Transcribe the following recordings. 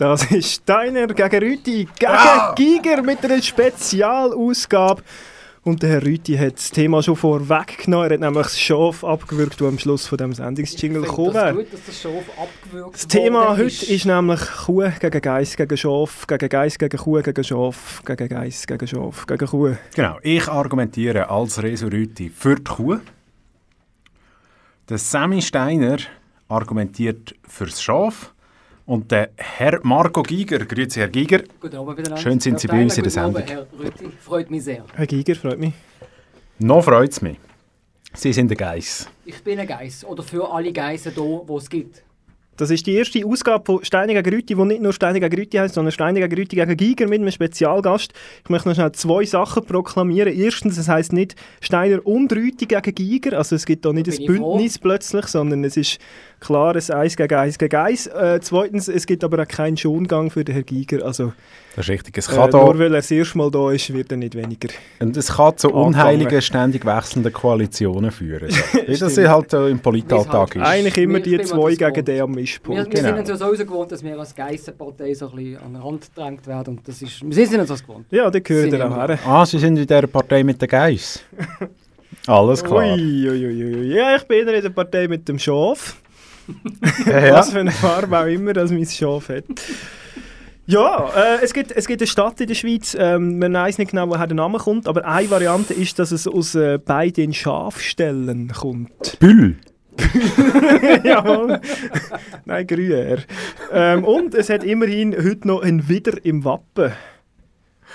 Das ist Steiner gegen Rüti gegen Ah! Giger mit einer Spezialausgabe. Und der Herr Rüti hat das Thema schon vorweggenommen. Er hat nämlich das Schaf abgewürgt, das am Schluss von dem Sendungsjingle gekommen wäre. gut, dass das Schaf abgewürgt Das Thema heute ist nämlich Kuh gegen Geiss gegen Schaf, gegen Geiss gegen Kuh gegen Schaf, gegen Geiss gegen Schaf gegen Kuh. Genau, ich argumentiere als Resurüti für die Kuh. Der Sammy Steiner argumentiert fürs Schaf. Und der Herr Marco Giger, grüezi Herr Giger, Guten Abend miteinander. Schön sind Sie bei uns in der guten Abend, Herr Rüthi, freut mich sehr. Herr Giger, freut mich. noch freut es mich. Sie sind der Geiss. Ich bin ein Geiss oder für alle Geissen hier, die es gibt. Das ist die erste Ausgabe von Steine gegen Rüti, die nicht nur Steine gegen Rüti heißt, sondern Steine gegen Rüti gegen Giger mit einem Spezialgast. Ich möchte noch schnell zwei Sachen proklamieren. Erstens, es heißt nicht Steiner und Rüti gegen Giger, also es gibt da nicht ein ich froh. Bündnis plötzlich, sondern es ist klar ein Eis gegen Eis gegen Eis. Äh, zweitens, es gibt aber auch keinen Schongang für den Herrn Giger, also Das ist richtig. Es äh, kann nur da, weil er das erste Mal da ist, wird er nicht weniger. und es kann zu unheiligen, ständig wechselnden Koalitionen führen. Wie das halt so im Politalltag ist. Eigentlich immer die zwei das gegen den am Wir, Mischpult. wir Genau. sind uns ja sowieso gewohnt, dass wir als Geissenpartei so ein bisschen an den Rand gedrängt werden. Und das ist, wir sind uns das gewohnt. Ja, da gehört Sind wir auch her. Ah, Sie sind in dieser Partei mit den Geiss. Alles klar. Ui, ui, ui, ui. Ja, ich bin in der Partei mit dem Schaf. Ja, ja. Was für eine Farbe auch immer das mein Schaf hat. Ja, äh, es, gibt, es gibt eine Stadt in der Schweiz, ähm, man weiß nicht genau, woher der Name kommt, aber eine Variante ist, dass es aus äh, beiden Schafstellen kommt. Büll. Jawohl. Nein, grüner. Ähm, und es hat immerhin heute noch ein Widder im Wappen.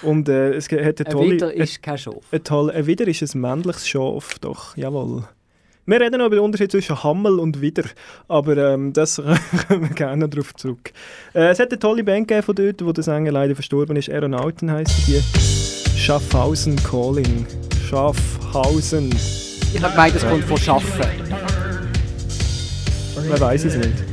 Und äh, es hat eine Ein tolle... Witter ist kein Schaf. Ein, toll, ein Widder ist ein männliches Schaf, doch, jawohl. Wir reden noch über den Unterschied zwischen Hammel und Widder, aber ähm, das kommen wir gerne darauf zurück. Äh, es hat eine tolle Band gegeben von dort, wo der Sänger leider verstorben ist. Aeronauten heisst die. Schaffhausen Calling. Schaffhausen. Ich habe gemeint, es kommt von Schaffen. Man weiß es nicht.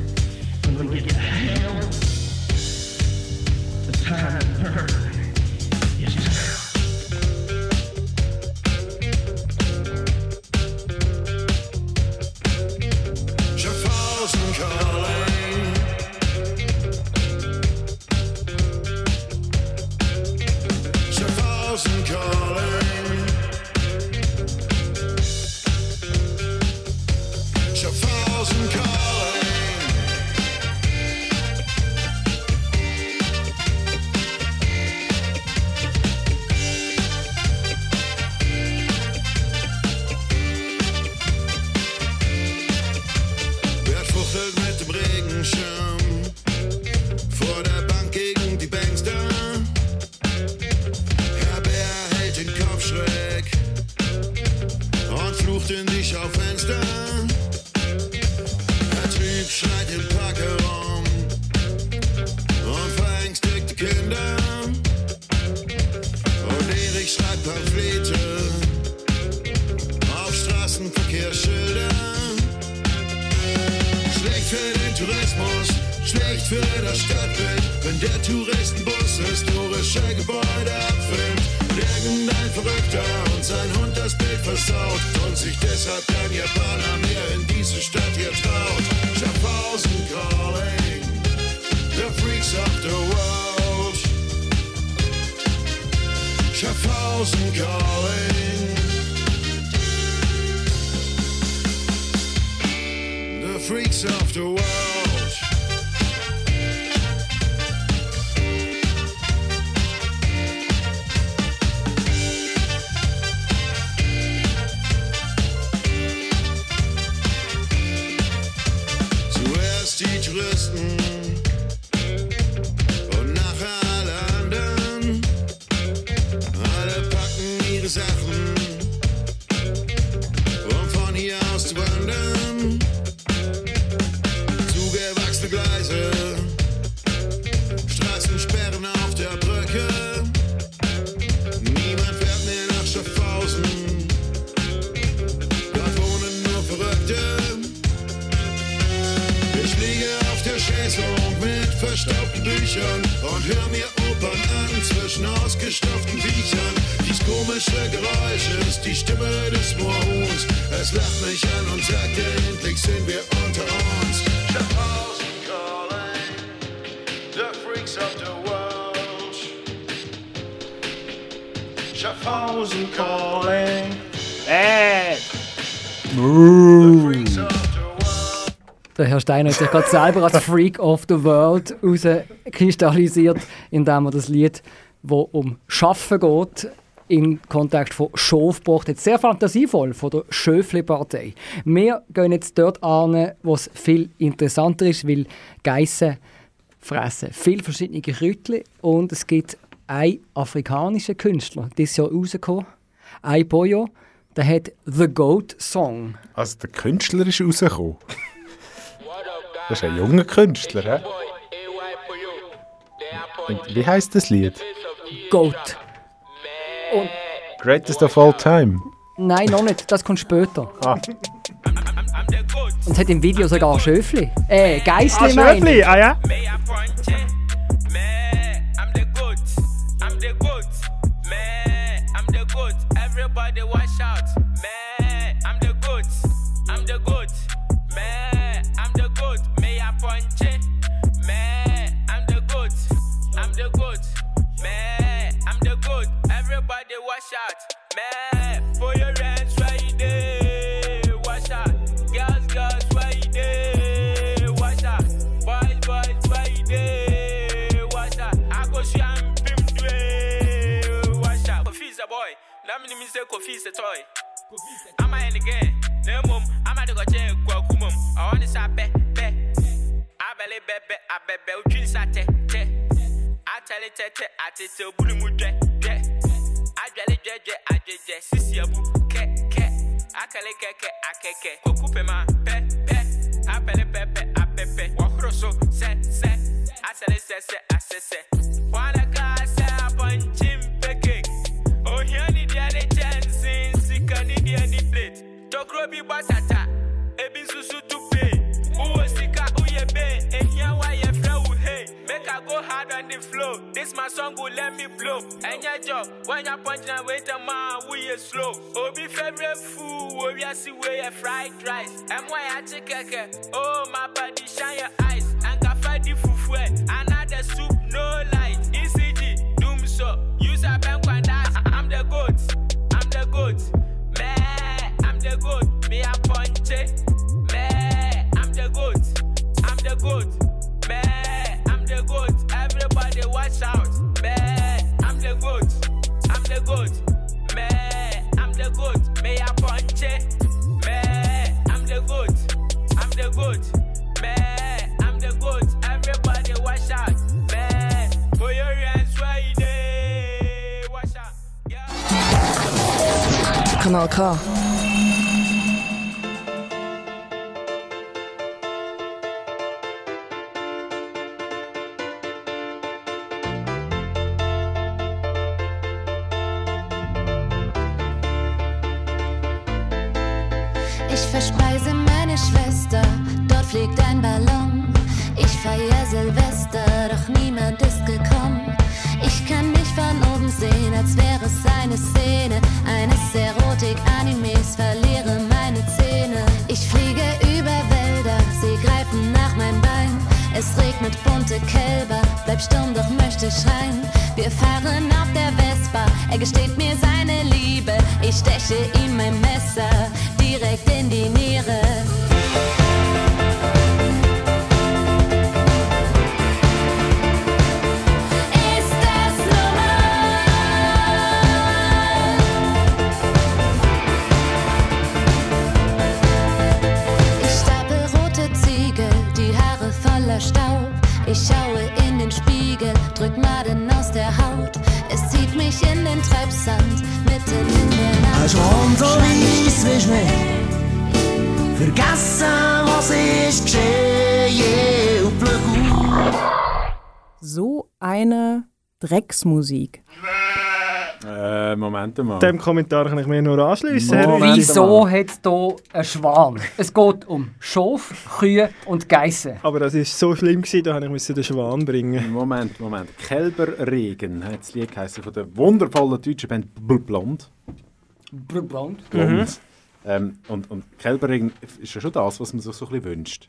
Sind wir unter uns. Schaffhausen calling, the freaks of the world. Schaffhausen calling, Äh! the freaks of the world. Der Herr Steiner hat sich gerade selber als Freak of the World herauskristallisiert, indem er das Lied, wo um Schaffen geht, in Kontext von Schof gebracht hat. Sehr fantasievoll von der Schöfli-Partei. Wir gehen jetzt dort an, wo es viel interessanter ist, weil Geissen fressen viele verschiedene Kräutchen und es gibt einen afrikanischen Künstler, dieses Jahr rausgekommen, ein Boyo, der hat «The Goat Song». Also der Künstler ist rausgekommen. Das ist ein junger Künstler, hä? Und wie heißt das Lied? Goat. Greatest of all time. Nein, noch nicht. Das kommt später. Ah. Und es hat im Video sogar Schöfli. Äh, Geissli Ah. Schöfli, ah ja? Watch out. Man, for your hands right there. Watch out. Girls, girls, right there. Watch out. Boys, boys, right there. Watch out. I go see I'm pim dwe. Watch out. Kofi's a boy. Now me me say Kofi's a toy. I'm a in the game. No mum. I'm a go check kwa kumum. I want to be be. I belly be be. I be be. Uchin sa te te. I tell it te te. I te te. Bulu mu dwe akale dwedwe adwedwe sisiabu kɛkɛ akale kɛkɛ akɛkɛ kokupema pɛpɛ apɛle pɛpɛ apɛpɛ wɔhoro so sɛsɛ asɛle sɛsɛ asɛsɛ wɔana kaa sɛ abɔnkyen peke ohiani deɛ ne kyɛnsen sika ne deɛ ne plate tokuro bi bɔ tata ebi nsusu tupu I go hard on the flow. This my song will let me blow. And your job, when you punch and wait a man, we is slow. Obi favorite food, where you see where fried rice. And why I take keke. Oh, my body shine your eyes. And kafa di fufu. Eh. Another soup, no light. ECG, doom so. Use a bank and dance. I'm the goat. I'm the goat. Man, I'm the goat. Me. Eh. Man, I'm the goat. I'm the goat. Man, the goat. Everybody watch out. Man, I'm the goat. I'm the goat. Man, I'm the goat. May I punch it? Man, I'm the goat. I'm the goat. Man, I'm the goat. Everybody watch out. Man, put your hands you dey. Watch out. Yeah. Kanal K. fliegt ein Ballon. Ich feier Silvester, doch niemand ist gekommen. Ich kann mich von oben sehen, als wäre es eine Szene eines Erotik-Animes, verliere meine Zähne. Ich fliege über Wälder, sie greifen nach meinem Bein. Es regnet bunte Kälber, bleib stumm, doch möchte schreien. Wir fahren auf der Vespa, er gesteht mir seine Liebe. Ich steche ihm mein Messer direkt in die Niere. Ich schaue in den Spiegel, drück Maden aus der Haut. Es zieht mich in den Treibsand, mitten in der Nacht. Hast Mond so weiss Schnee. Vergessen, was ist geschehen. So eine Drecksmusik. Äh, Moment mal. Dem Kommentar kann ich mir nur anschließen. Wieso hat es hier einen Schwan? Es geht um Schof, Kühe und Geissen. Aber das war so schlimm, gewesen, da musste ich den Schwan bringen. Moment, Moment. Kälberregen hat das Lied geheißen von der wundervollen deutschen Band Bl- Blond. Blond. Blond. Ähm, und, und Kälberregen ist ja schon das, was man sich so ein bisschen wünscht.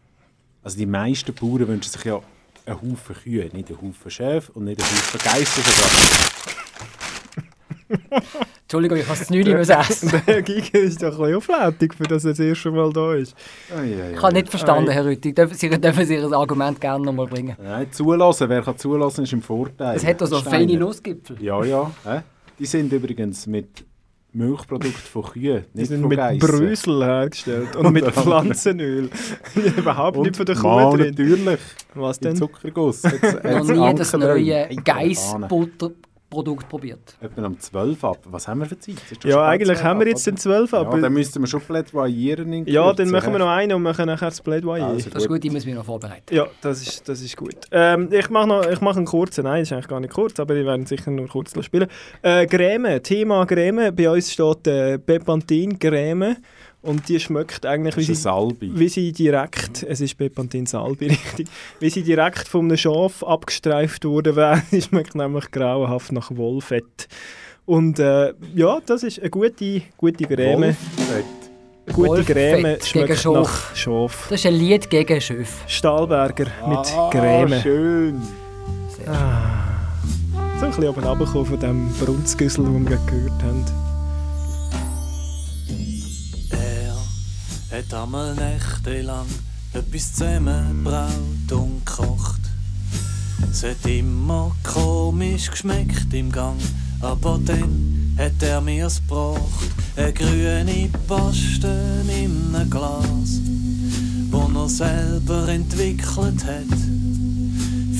Also die meisten Bauern wünschen sich ja einen Haufen Kühe, nicht einen Haufen Schäfe und nicht einen Haufen Geissen. Entschuldigung, ich habe es nicht mehr essen. Der Giga ist doch ein bisschen auflädig, für dass er das erste Mal da ist. Ich habe nicht verstanden, Herr Rütti. Dürfen Sie, dürfen Sie Ihr Argument gerne nochmal bringen? Nein, zulassen. Wer kann zulassen, ist im Vorteil. Es hat da so Steiner. feine Nussgipfel. Ja, ja. Die sind übrigens mit Milchprodukten von Kühen, Die nicht sind von mit Geissen. Brösel hergestellt und mit Pflanzenöl. Überhaupt nicht von der Kuh drin. natürlich. Was denn? Zuckerguss. Ich hat's habe nie das neue Hey, Geissbutterprodukt probiert. Etwa am 12 ab. Was haben wir für Zeit? Ja, eigentlich 12 haben wir ab, jetzt den oder? 12 Ja, aber dann müssten wir schon plädoyieren. in ja, dann machen wir noch einen und machen nachher das Plädoyer. Also Das ist gut, ich muss mich noch vorbereiten. Ja, das ist, das ist gut. Ähm, ich mache noch ich mache einen kurzen, nein, das ist eigentlich gar nicht kurz, aber wir werden sicher nur kurz spielen. Äh, Creme, Thema Creme. Bei uns steht äh, Pepanthen Creme und die schmeckt eigentlich wie sie, wie sie direkt, es ist Pepanthen Salbi, richtig, wie sie direkt von einem Schaf abgestreift wurde wäre. Die schmeckt nämlich grauenhaft nach Wollfett. Und äh, ja, das ist eine gute, gute Creme. Wolffett. Eine gute Wollfett Creme gegen schmeckt Schaf. nach Schaf. Das ist ein Lied gegen Schöf. Stahlberger mit Ah, Creme. schön. So ein bisschen oben runtergekommen von dem Brunzgüssel, den wir gerade gehört haben. Hat einmal nächtelang etwas zusammengebraut und gekocht. Es hat immer komisch geschmeckt im Gang, aber dann hat er mir's gebracht. Eine grüne Paste in einem Glas, wo er selber entwickelt hat.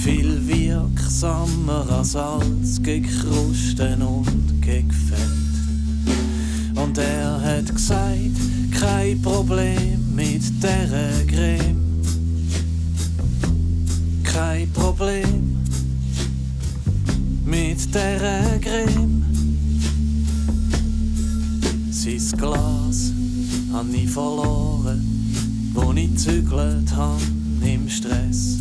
Viel wirksamer als Salz gegen Krusten und gegen Fett. Und er hat gesagt, kein Problem mit der Creme. Kein Problem mit der Creme. Sein Glas han ich verloren, wo ich zügelt han im Stress.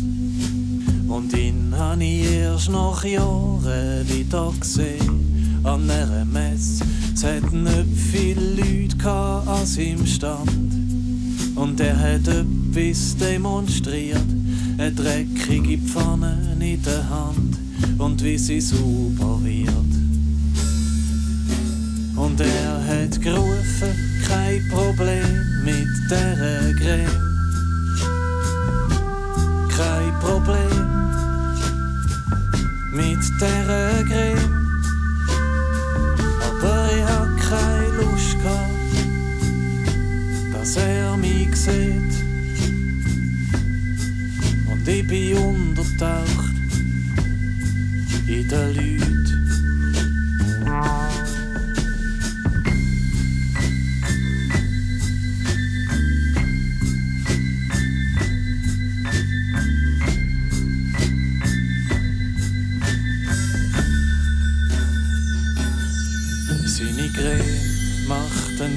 Und ihn han ich erst nach Jahren wieder gesehen an einer Messe. Es hat nicht viele Leute gehabt an seinem Stand. Und er hat etwas demonstriert, eine dreckige Pfanne in der Hand und wie sie sauber wird. Und er hat gerufen, kein Problem mit der Creme. Kein Problem mit der Creme. Dass er mich sieht. Und ich bin untertaucht in den Leuten.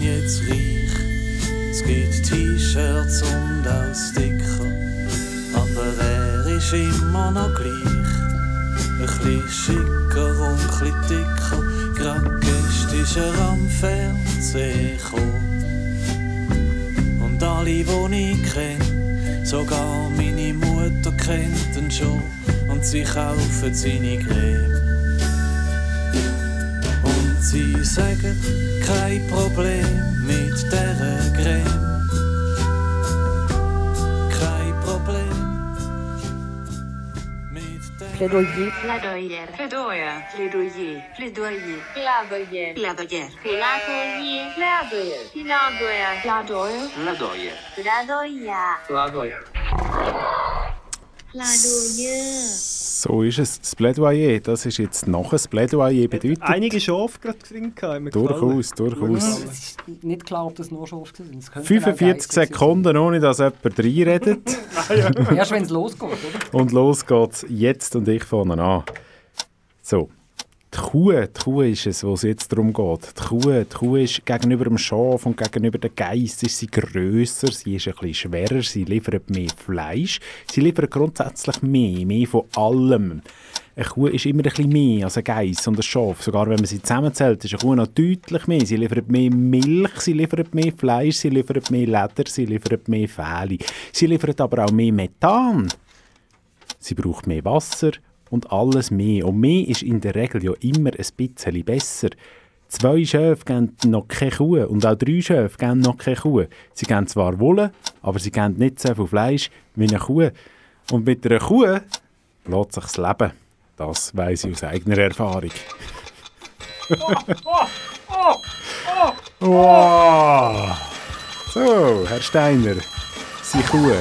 Jetzt reich. Es gibt T-Shirts und auch Sticker. Aber er ist immer noch gleich. Ein bisschen schicker und ein bisschen dicker. Gerade gestern ist er am Fernsehen gekommen. Und alle, die ich kenne, sogar meine Mutter kennt ihn schon. Und sie kaufen seine Creme. Und sie sagen, kein Problem mit der Creme. Kein Problem mit der Plädoyer. Plädoyer. Plädoyer. Plädoyer. Plädoyer. Plädoyer. Plädoyer. Plädoyer. Plädoyer. Plädoyer. Plädoyer. Plädoyer. Plädoyer. So ist es. Das Plädoyer, das ist jetzt noch ein Plädoyer bedeutet. Einige Schafe gerade gefallen. Durchaus, durchaus. Es ist nicht klar, ob das nur Schafe sind. Es könnten auch 45 Geissen sein. Sekunden, ohne dass jemand reinredet. Erst wenn es losgeht, oder? Und los geht's jetzt und ich fange an. So. Die Kuh, die Kuh ist es, wo es jetzt darum geht. Die Kuh, die Kuh ist gegenüber dem Schaf und gegenüber dem Geiss ist sie grösser, sie ist ein bisschen schwerer, sie liefert mehr Fleisch, sie liefert grundsätzlich mehr, mehr von allem. Eine Kuh ist immer ein bisschen mehr als ein Geiss und ein Schaf. Sogar wenn man sie zusammenzählt, ist eine Kuh noch deutlich mehr. Sie liefert mehr Milch, sie liefert mehr Fleisch, sie liefert mehr Leder, sie liefert mehr Felle. Sie liefert aber auch mehr Methan. Sie braucht mehr Wasser und alles mehr. Und mehr ist in der Regel ja immer ein bisschen besser. Zwei Schöfe geben noch keine Kuh und auch drei Schöfe geben noch keine Kuh. Sie geben zwar Wolle, aber sie geben nicht so viel Fleisch wie eine Kuh. Und mit einer Kuh lässt sich das Leben. Das weiss ich aus eigener Erfahrung. wow. So, Herr Steiner, Sie Kuh.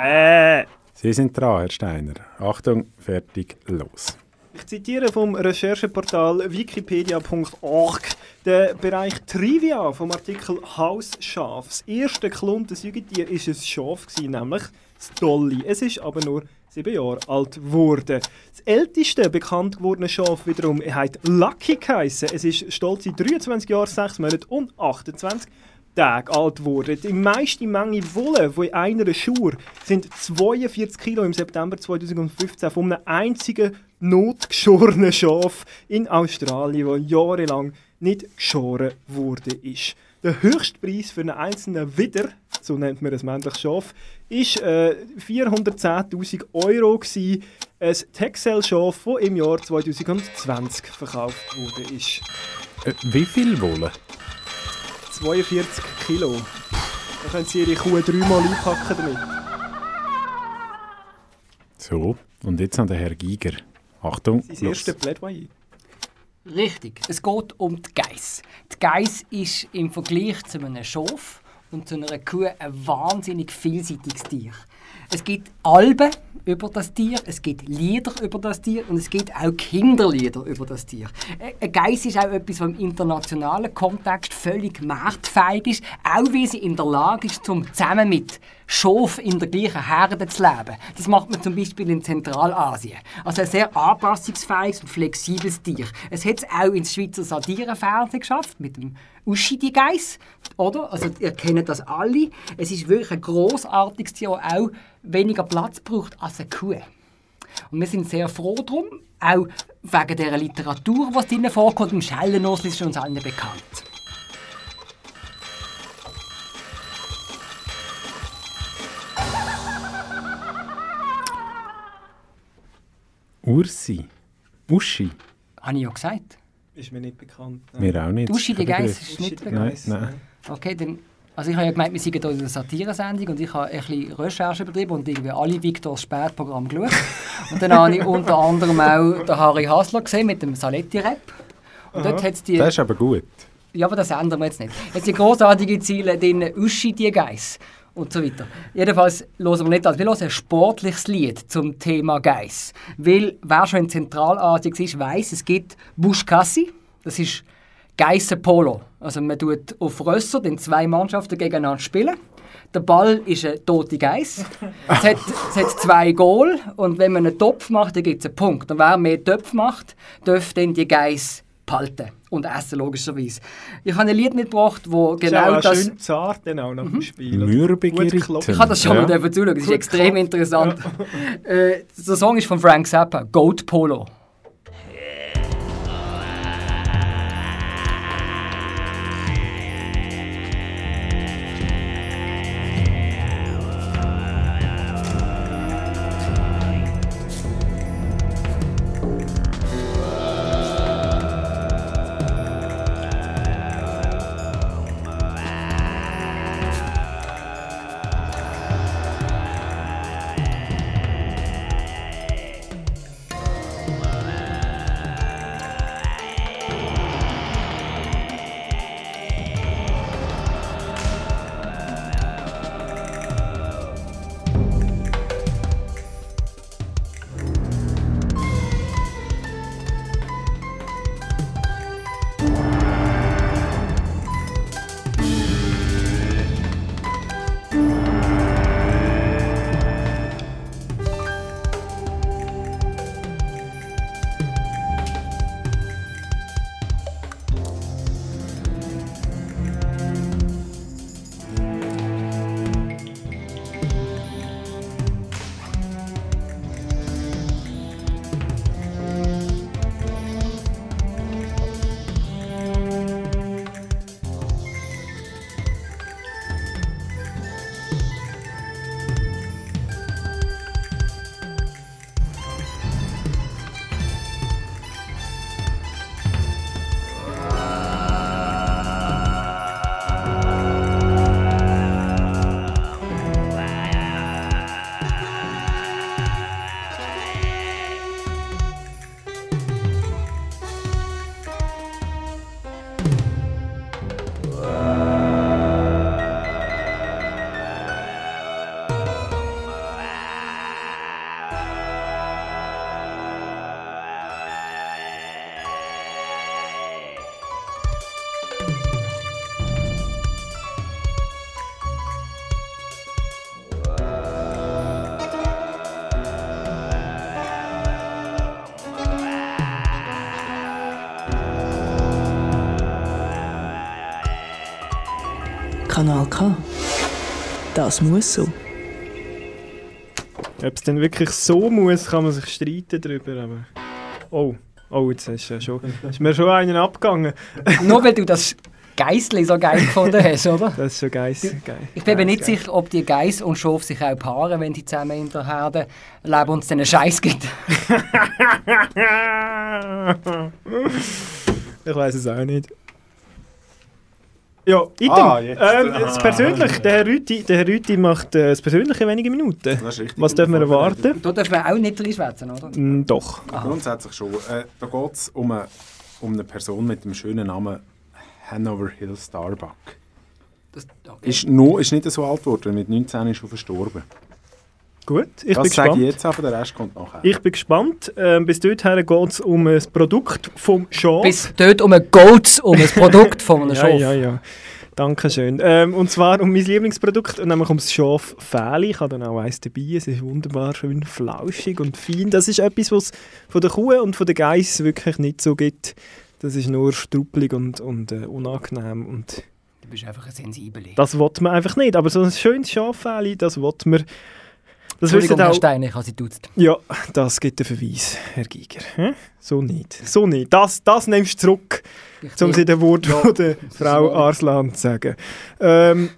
Äh. Sie sind dran, Herr Steiner. Achtung, fertig, los. Ich zitiere vom Rechercheportal wikipedia.org den Bereich Trivia vom Artikel Hausschaf. Das erste geklonte Säugetier war ein Schaf, nämlich das Dolly. Es ist aber nur sieben Jahre alt geworden. Das älteste bekannt gewordene Schaf wiederum hat Lucky geheissen. Es ist stolze 23 Jahre, 6 Monate und 28 Tage alt geworden. Die meiste Menge Wolle von einer Schuhe sind 42 Kilo im September 2015 von einem einzigen notgeschorenen Schaf in Australien, das jahrelang nicht geschoren wurde. Der höchste Preis für einen einzelnen Widder, so nennt man ein männliches Schaf, ist äh, 410.000 Euro. Gewesen. Ein Texel-Schaf, das im Jahr 2020 verkauft wurde. Äh, wie viel Wolle? 42 Kilo. Da können Sie Ihre Kuh dreimal einpacken damit. So, und jetzt an den Herr Giger. Achtung, Sein los. erste Plädoyer. Richtig, es geht um die Geiss. Die Geiss ist im Vergleich zu einem Schaf und zu einer Kuh ein wahnsinnig vielseitiges Tier. Es gibt Alben über das Tier, es gibt Lieder über das Tier und es gibt auch Kinderlieder über das Tier. Ein Geiss ist auch etwas, was im internationalen Kontext völlig marktfähig ist, auch wie sie in der Lage ist, zum zusammen mit Schaf in der gleichen Herde zu leben. Das macht man zum Beispiel in Zentralasien. Also ein sehr anpassungsfähiges und flexibles Tier. Es hat es auch ins Schweizer Satirefernsehen geschafft, mit dem Uschi die Geiss, oder? Also ihr kennt das alle. Es ist wirklich ein grossartiges Tier, das auch weniger Platz braucht als eine Kuh. Und wir sind sehr froh darum, auch wegen der Literatur, die drinnen vorkommt. Im Schellenosl ist uns allen bekannt. Ursi. Uschi. Habe ich ja gesagt. Ist mir nicht bekannt. Mir auch nicht. Uschi die Geiss ist nicht bekannt. Nein, nein. Okay, dann. Also ich habe ja gemeint, wir sind hier in einer Satiresendung und ich habe ein bisschen Recherche betrieben und irgendwie alle Victors Spätprogramme geschaut. Und dann habe ich unter anderem auch den Harry Hasler gesehen mit dem Saletti-Rap. Und dort hat es die... Das ist aber gut. Ja, aber das ändern wir jetzt nicht. Jetzt die großartige Ziele, drin Uschi, die Geiss und so weiter. Jedenfalls hören wir nicht alles. Wir hören ein sportliches Lied zum Thema Geiss. Weil, wer schon in Zentralasien war, weiss, es gibt Buschkassi. Das ist Geissenpolo. Also man tut auf Rösser, den zwei Mannschaften gegeneinander spielen. Der Ball ist eine tote Geiss. Es hat, es hat zwei Goal und wenn man einen Topf macht, dann gibt es einen Punkt. Und wer mehr Töpfe macht, darf dann die Geiss behalten und essen, logischerweise. Ich habe ein Lied mitgebracht, wo Ist genau auch das... schön zart dann auch nach dem Spiel. Mürbige. Ich habe das schon Ja. mal zuschauen, das ist extrem interessant. Äh, der Song ist von Frank Zappa, Goat Polo. Kanal K. Das muss so. Ob es denn wirklich so muss, kann man sich streiten darüber. Aber oh, oh, jetzt ist, ja schon, ist mir schon einen abgegangen. Nur weil du das Geissli so geil gefunden hast, oder? Das ist schon geil. Ich bin mir nicht geil. sicher, ob die Geiss und Schaf sich auch paaren, wenn die zusammen in der Herde leben und es dann einen Scheiß gibt. ich weiß es auch nicht. Ja, Item. Ah, jetzt. ähm, das Persönliche, der Herr Rüti, der Herr Rüti macht äh, das Persönliche in wenigen Minuten. Das ist richtig Was dürfen wir erwarten? Da dürfen wir auch nicht reinschwätzen, oder? Mm, doch. Grundsätzlich schon. Äh, da geht es um, eine- um eine Person mit dem schönen Namen Hanover Hill Starbuck. Das, okay. Ist, noch, ist nicht so alt geworden, mit 19 ist er verstorben. Gut, ich das bin sage gespannt. ich jetzt, aber der Rest kommt nachher. Ich bin gespannt. Ähm, bis dorthin geht es um ein Produkt vom Schaf. Bis dort um ein Goats, um ein Produkt von einem ja, Schaf. ja, ja. Dankeschön. Ähm, und zwar um mein Lieblingsprodukt, nämlich um das Schaf Fähli. Ich habe dann auch eins dabei. Es ist wunderbar schön flauschig und fein. Das ist etwas, was es von der Kuh und von der Geiss wirklich nicht so gibt. Das ist nur struppelig und, und äh, unangenehm. Und Du bist einfach ein Sensibel. das will man einfach nicht. Aber so ein schönes Schaffäli, das will man. Das Entschuldigung, wissen Herr auch, Stein, ich habe sie duzt. ja, das gibt einen Verweis, Herr Giger. Hä? So nicht. So nicht. Das, das nimmst du zurück, um sie den Wort von der Frau Arslan zu sagen. Ähm,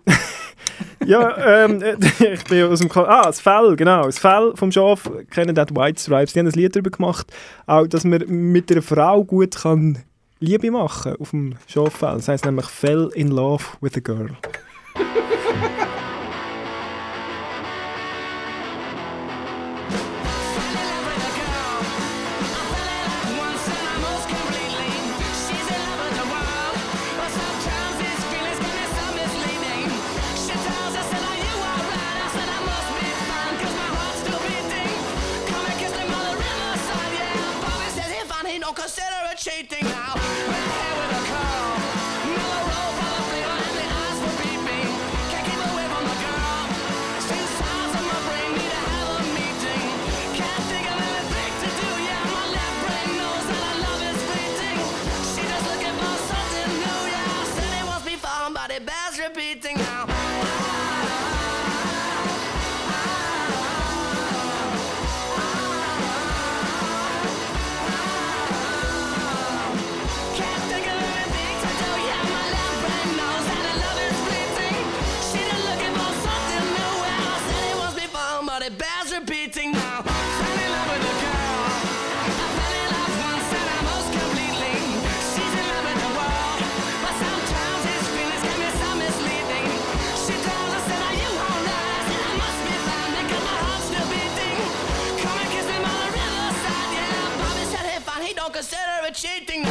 ja, ähm, äh, ich bin aus dem... Ka ah, das Fell, genau. Das Fell vom Schaf kennen auch die White Stripes. Die haben ein Lied darüber gemacht, auch, dass man mit einer Frau gut kann Liebe machen auf dem Schaffell. Das heisst nämlich «Fell in love with a girl». Now. Red with a roll flavor and the eyes. Can't keep away from the girl. My brain need to have a meeting. Can't think of anything to do. Yeah, my left brain knows that love is fleeting. She just looking for something new. Yeah, said it bears repeating Shaking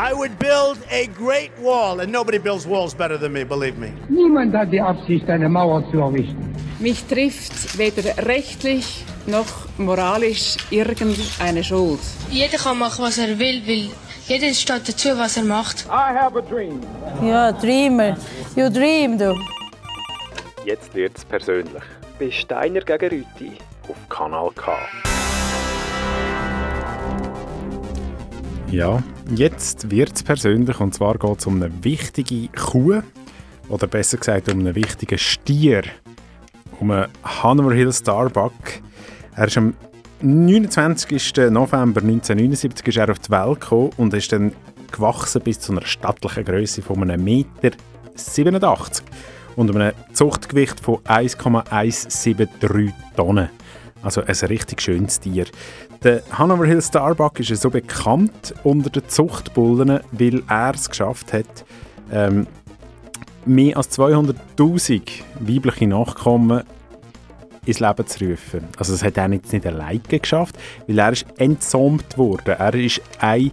I would build a great wall, and nobody builds walls better than me, believe me. Niemand hat die Absicht, eine Mauer zu errichten. Mich trifft weder rechtlich noch moralisch irgendeine Schuld. Jeder kann machen, was er will, weil jeder steht dazu, was er macht. I have a dream. Ja, Dreamer. You dream, du. Jetzt wird's persönlich. Bei Steiner gegen Rüti. Auf Kanal K. Ja, jetzt wird es persönlich und zwar geht es um eine wichtige Kuh oder besser gesagt um einen wichtigen Stier, um einen Hanover Hill Starbuck. Er ist am 29. November 1979 ist er auf die Welt gekommen und ist dann gewachsen bis zu einer stattlichen Größe von einem Meter 87 und einem Zuchtgewicht von 1,173 Tonnen. Also ein richtig schönes Tier. Der Hanover Hill Starbuck ist so bekannt unter den Zuchtbullen, weil er es geschafft hat, ähm, mehr als 200'000 weibliche Nachkommen ins Leben zu rufen. Also das hat er jetzt nicht alleine geschafft, weil er ist entsäumt worden. Er ist ein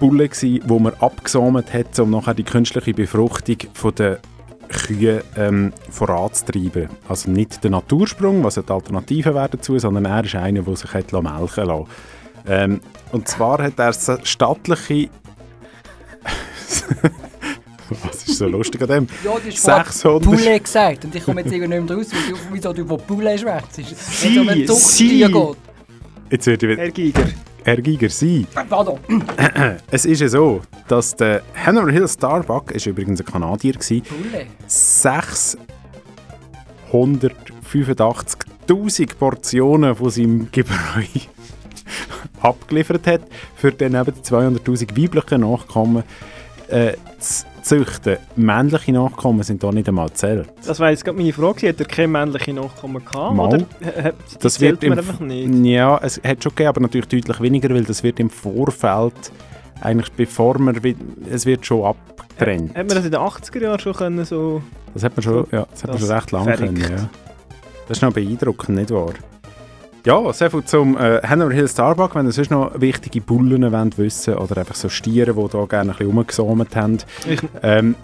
Bulle gsi, wo man abgesamt hat, um nachher die künstliche Befruchtung von der Kühe ähm, voranzutreiben. Also nicht der Natursprung, was ja die Alternative wäre dazu, sondern er ist einer, der sich hat melken lassen ähm, Und zwar hat er so stattliche... was ist so lustig an dem? Ja, du hast vorhin 600... Poulet gesagt und ich komme jetzt irgendwie nicht mehr raus, weil du- wieso du über Poulet schwätzt. Sie, sie. Jetzt wird wieder... Herr Giger. Herr Giger. Pardon. es ist ja so, dass der Henry Hill Starbuck, ist übrigens ein Kanadier, Poulet. 685'000 Portionen von seinem Gebräu abgeliefert hat, für dann eben die 200'000 weiblichen Nachkommen äh, zu züchten. Männliche Nachkommen sind da nicht einmal zählt. Das war jetzt gerade meine Frage. Hat er keine männliche Nachkommen gehabt? Mal. Oder hat- Das wird man einfach nicht? Ja, es hat schon gegeben, aber natürlich deutlich weniger, weil das wird im Vorfeld, eigentlich bevor man, es wird schon abgetrennt. Hat man das in den 80er Jahren schon können, so... Das hat man schon, ja, das hat man Das schon recht lange können, ja. Das ist noch beeindruckend, nicht wahr? Ja, sehr viel zum äh, Henry Hill Starbuck, wenn ihr sonst noch wichtige Bullen wollt wissen oder einfach so Stiere, die da gerne ein bisschen rumgesammelt haben. Ähm,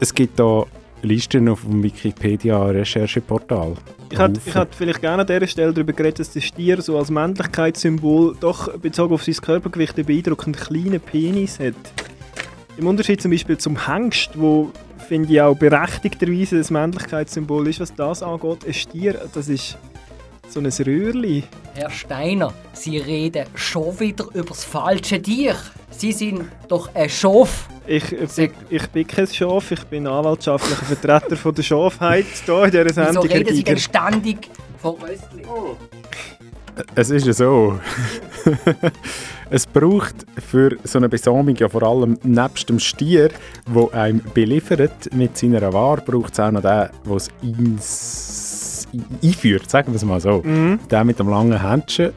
es gibt da Listen auf dem Wikipedia-Rechercheportal. Ich hätte, ich hätte vielleicht gerne an dieser Stelle darüber geredet, dass der Stier so als Männlichkeitssymbol doch bezogen auf sein Körpergewicht einen beeindruckend kleinen Penis hat. Im Unterschied zum Beispiel zum Hengst, wo finde ich auch berechtigterweise das Männlichkeitssymbol ist, was das angeht. Ein Stier, das ist so ein Röhrli. Herr Steiner, Sie reden schon wieder über das falsche Tier. Sie sind doch ein Schaf. Ich, ich, bin, ich bin kein Schaf, ich bin anwaltschaftlicher Vertreter von der Schafheit hier in dieser Wieso Sendung. Herr reden Sie denn ständig von Röstli? Es ist ja so. es braucht für so eine Besamung ja vor allem nebst dem Stier, wo einem beliefert mit seiner Ware, braucht es auch noch den, der es ins- einführt, sagen wir es mal so. Mhm. Der mit dem langen Händchen,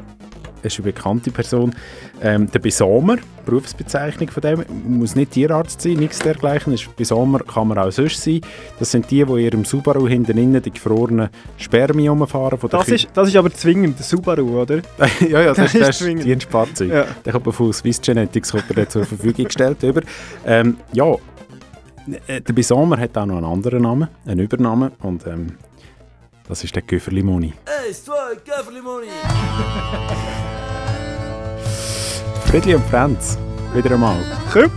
ist eine bekannte Person. Ähm, der Besamer, Berufsbezeichnung von dem, muss nicht Tierarzt sein, nichts dergleichen. Ist Besamer kann man auch sonst sein. Das sind die, die ihrem Subaru hinten innen die gefrorenen Spermien rumfahren. Von der Das Kü- ist, das ist aber zwingend, der Subaru, oder? ja, ja, das, Das das, ist ist zwingend. Dienstfahrzeug. Ja. Der kommt von Swiss Genetics kommt zur Verfügung gestellt. Über. Ähm, ja, äh, der Bisomer hat auch noch einen anderen Namen, einen Übernamen. Und ähm, das ist der Göferlimoni. Eins, zwei, Käferlimoni! Friedli und Franz, wieder einmal. Komm.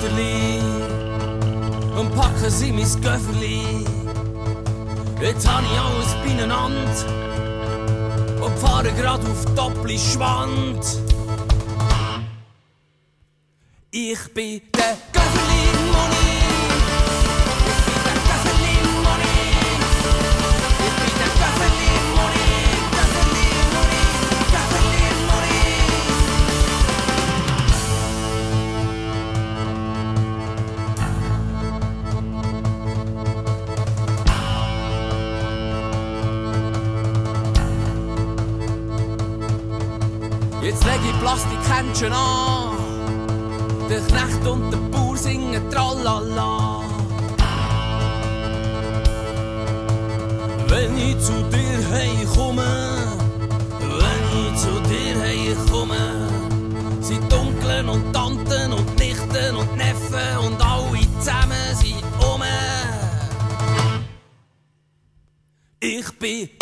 Gütterli und packe sie mein Göfferli. Jetzt hab ich alles beieinander und fahre grad auf Doppelschwand. Ich bin der Plastikhändchen an. Der Knecht und der Bauer singen Tralala. Wenn ich zu dir heimkomme, wenn ich zu dir heimkomme, sind Onkeln und Tanten und Nichten und Neffen und alle zusammen sind um. Ich bin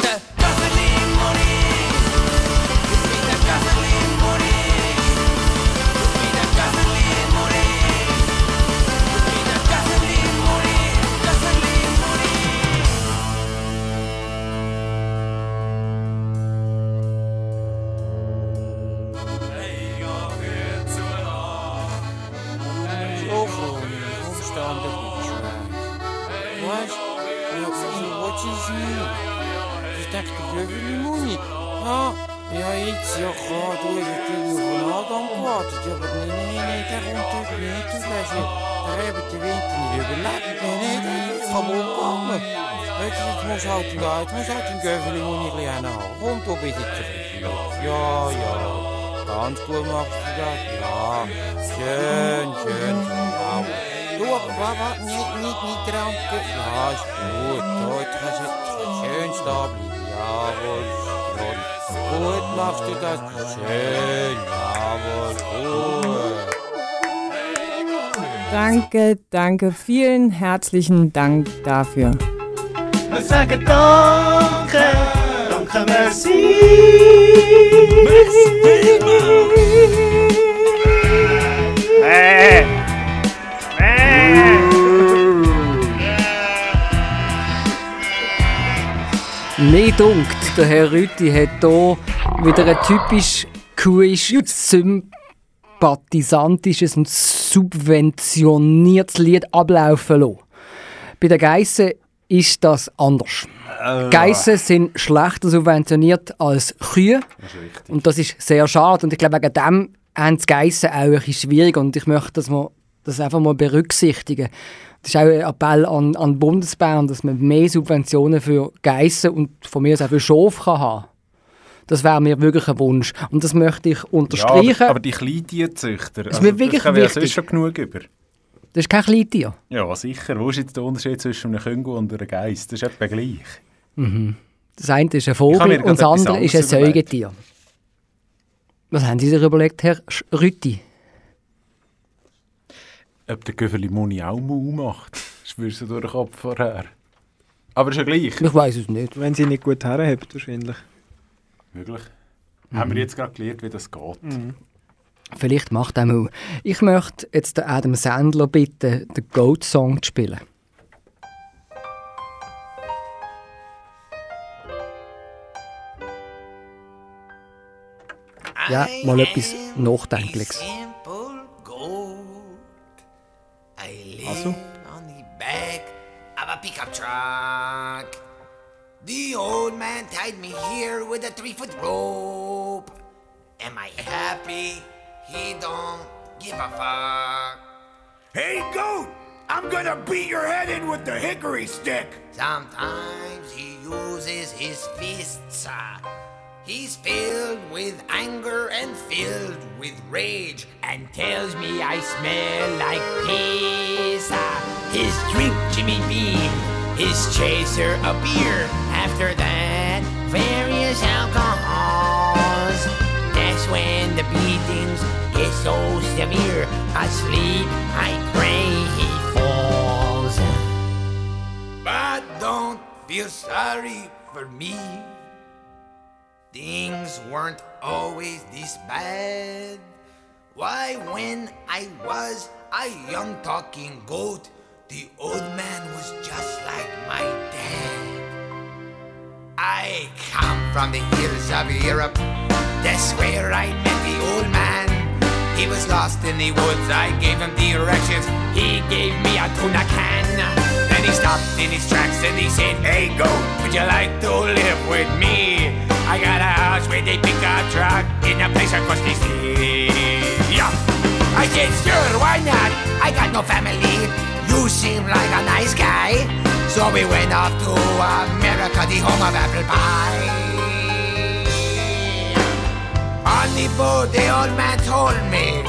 gut machst du das. Ja, schön, schön, jawohl. Du, warte, nicht, nicht, nicht dran. Ja, ist gut. Jetzt kannst du schön stehen bleiben. Jawohl, schön. Gut machst du das. Schön, jawohl, gut. Danke, danke, vielen herzlichen Dank dafür. Wir sagen Danke, danke, merci. Äh. Mir dunkt, der Herr Rütti hat hier wieder ein typisch kuisch, sympathisantisches und subventioniertes Lied ablaufen lassen. Bei den Geissen ist das anders. Äh. Geissen sind schlechter subventioniert als Kühe. und das ist sehr schade. Und ich glaube, wegen dem haben die Geissen auch ein bisschen schwierig. Und ich möchte, dass wir das einfach mal berücksichtigen. Das ist auch ein Appell an, an die Bundesbahn, dass man mehr Subventionen für Geissen und von mir aus auch für Schafe kann haben Das wäre mir wirklich ein Wunsch. Und das möchte ich unterstreichen. Ja, aber, aber die Kleintierzüchter, ist mir wirklich das wichtig. sonst schon genug über. Das ist kein Kleintier. Ja, sicher. Wo ist jetzt der Unterschied zwischen einem Küngel und einem Geist? Das ist etwa gleich. Mhm. Das eine ist ein Vogel und das andere ist ein. Säugetier. Was haben Sie sich überlegt, Herr Rütti? Ob der Göffeli Muni auch Mu macht, spürst du durch den Kopf vorher. Aber ist ja gleich. Ich weiß es nicht. Wenn sie nicht gut herhabt, wahrscheinlich. Wirklich. Mhm. Haben wir jetzt gerade gelernt, wie das geht. Vielleicht macht er mal. Ich möchte jetzt den Adam Sandler bitten, den Goat-Song zu spielen. Ja, mal etwas Nachdenkliches. Also? On the back of a pickup truck. The old man tied me here with a three foot rope. Am I happy? He don't give a fuck. Hey, goat! I'm gonna beat your head in with the hickory stick! Sometimes he uses his fists. uh, He's filled with anger and filled with rage and tells me I smell like piss. uh, His drink, Jimmy Beam, his chaser, a beer. After that, various alcohols. That's when the beatings get so severe. Asleep, I pray he falls. But don't feel sorry for me. Things weren't always this bad. Why, when I was a young talking goat, the old man was just like my dad. I come from the hills of Europe. That's where I met the old man. He was lost in the woods. I gave him directions. He gave me a tuna can. Then he stopped in his tracks and he said, Hey, goat, would you like to live with me? I got a house with a pickup truck in a place across the sea. Yeah. I said, sure, why not? I got no family. You seem like a nice guy. So we went off to America, the home of apple pie. On the boat, the old man told me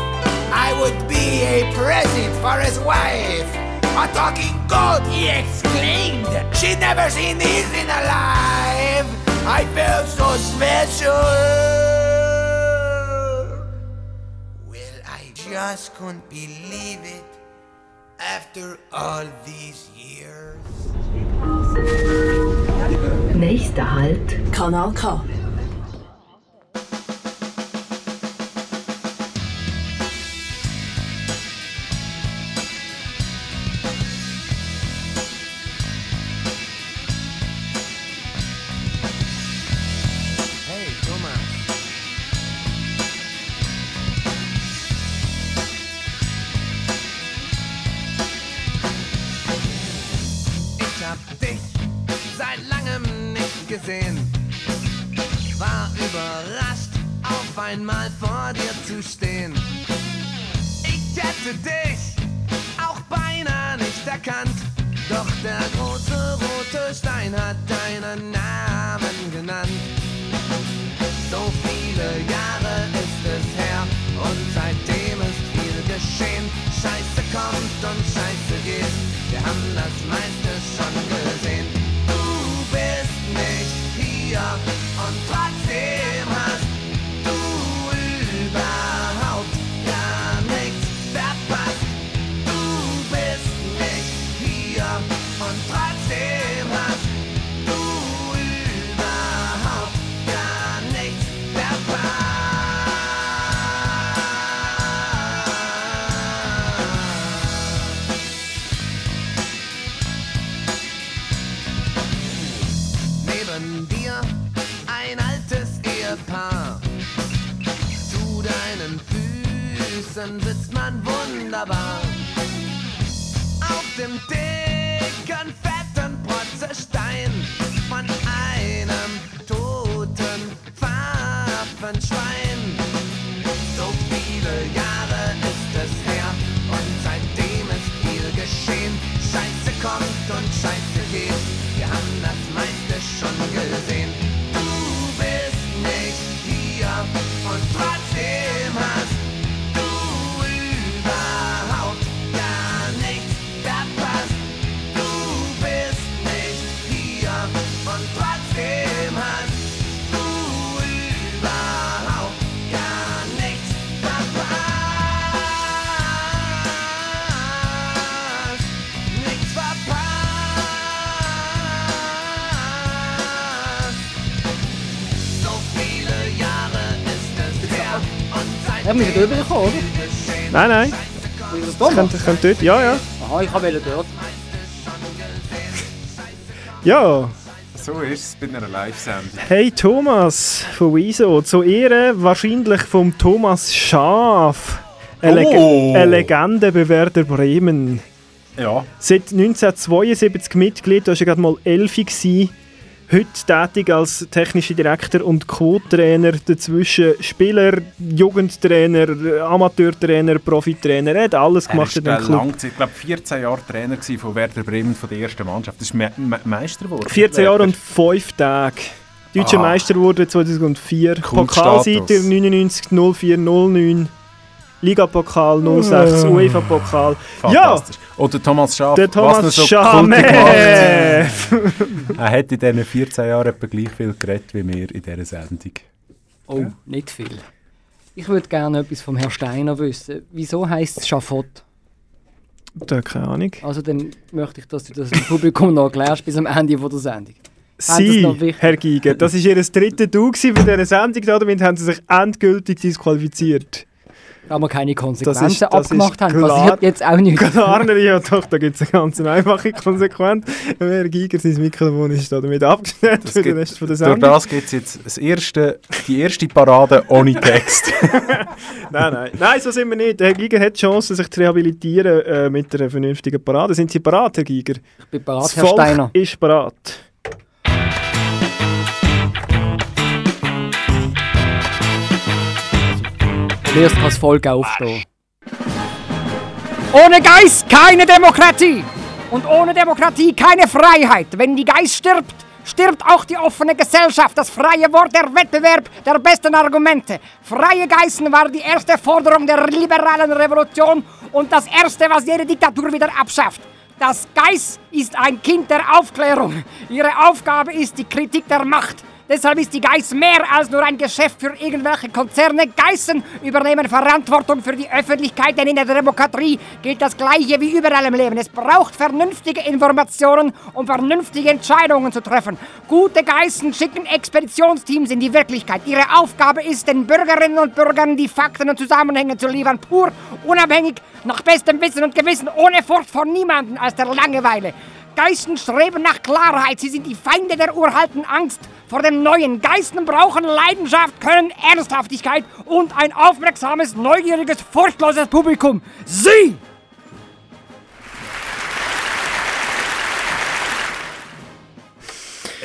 I would be a present for his wife. A talking goat, he exclaimed. She'd never seen these in her life. I felt so special. Well, I just couldn't believe it after all these years. Nächster Halt, Kanal K. kommt und Scheiße geht. Wir haben das Er müsste rüberkommen, oder? Nein, nein. Ist Das könnte, könnte dort, ja, ja. Aha, ich wollte dort. Ja. So ist es bei einer Live-Sendung. Hey Thomas von Wieso, zu Ehren wahrscheinlich vom Thomas Schaf. Eine, Leg Oh. eine Legende bei Werder Bremen. Ja. Seit 1972 Mitglied, du warst ja gerade mal 11 gewesen. Heute tätig als technischer Direktor und Co-Trainer dazwischen Spieler, Jugendtrainer, Amateurtrainer, Profitrainer. Er hat alles gemacht in war dem Club. lang, ich glaube 14 Jahre Trainer von Werder Bremen von der ersten Mannschaft. Das ist Me Me Meister geworden. 14 Jahre und 5 Tage. Deutscher Ah. Meister wurde 2004. Kultstatus. Pokalsieger 99, 04, 09. Ligapokal 06, Äh. UEFA-Pokal. Ja! Fantastisch. Und der Thomas Schaaf, Der Thomas er so Schaaf, er hat in diesen 14 Jahren etwa gleich viel geredet wie wir in dieser Sendung. Oh, nicht viel. Ich würde gerne etwas vom Herrn Steiner wissen. Wieso heisst es Schafott? Da keine Ahnung. Also dann möchte ich, dass du das dem Publikum noch erklärst bis am Ende von der Sendung. Sie? Herr Giger, das war Ihr dritter Du bei dieser Sendung. Damit haben Sie sich endgültig disqualifiziert. Da wir keine Das Konsequenzen ist, das abgemacht ist haben, klar- passiert jetzt auch nichts. Klar nicht, ja doch, da gibt es eine ganz einfache Konsequenz. Herr Giger, sein Mikrofon ist da damit abgestellt für den Rest von der Durch Sendung. das gibt es jetzt das erste, die erste Parade ohne Text. Nein, nein, nein, so sind wir nicht. Herr Giger hat die Chance, sich zu rehabilitieren äh, mit einer vernünftigen Parade. Sind Sie parat, Herr Giger? Ich bin parat, das Herr Volk Steiner. ist parat. Kann das Volk aufstehen. Ohne Geist keine Demokratie! Und ohne Demokratie keine Freiheit. Wenn die Geist stirbt, stirbt auch die offene Gesellschaft, das freie Wort, der Wettbewerb der besten Argumente. Freie Geißen war die erste Forderung der liberalen Revolution und das erste, was jede Diktatur wieder abschafft. Das Geiß ist ein Kind der Aufklärung. Ihre Aufgabe ist die Kritik der Macht. Deshalb ist die Geiß mehr als nur ein Geschäft für irgendwelche Konzerne. Geißen übernehmen Verantwortung für die Öffentlichkeit, denn in der Demokratie gilt das Gleiche wie überall im Leben. Es braucht vernünftige Informationen, um vernünftige Entscheidungen zu treffen. Gute Geißen schicken Expeditionsteams in die Wirklichkeit. Ihre Aufgabe ist, den Bürgerinnen und Bürgern die Fakten und Zusammenhänge zu liefern, pur, unabhängig, nach bestem Wissen und Gewissen, ohne Furcht vor niemanden als der Langeweile. Geißen streben nach Klarheit. Sie sind die Feinde der uralten Angst vor dem Neuen. Geißen brauchen Leidenschaft, können Ernsthaftigkeit und ein aufmerksames, neugieriges, furchtloses Publikum. Sie!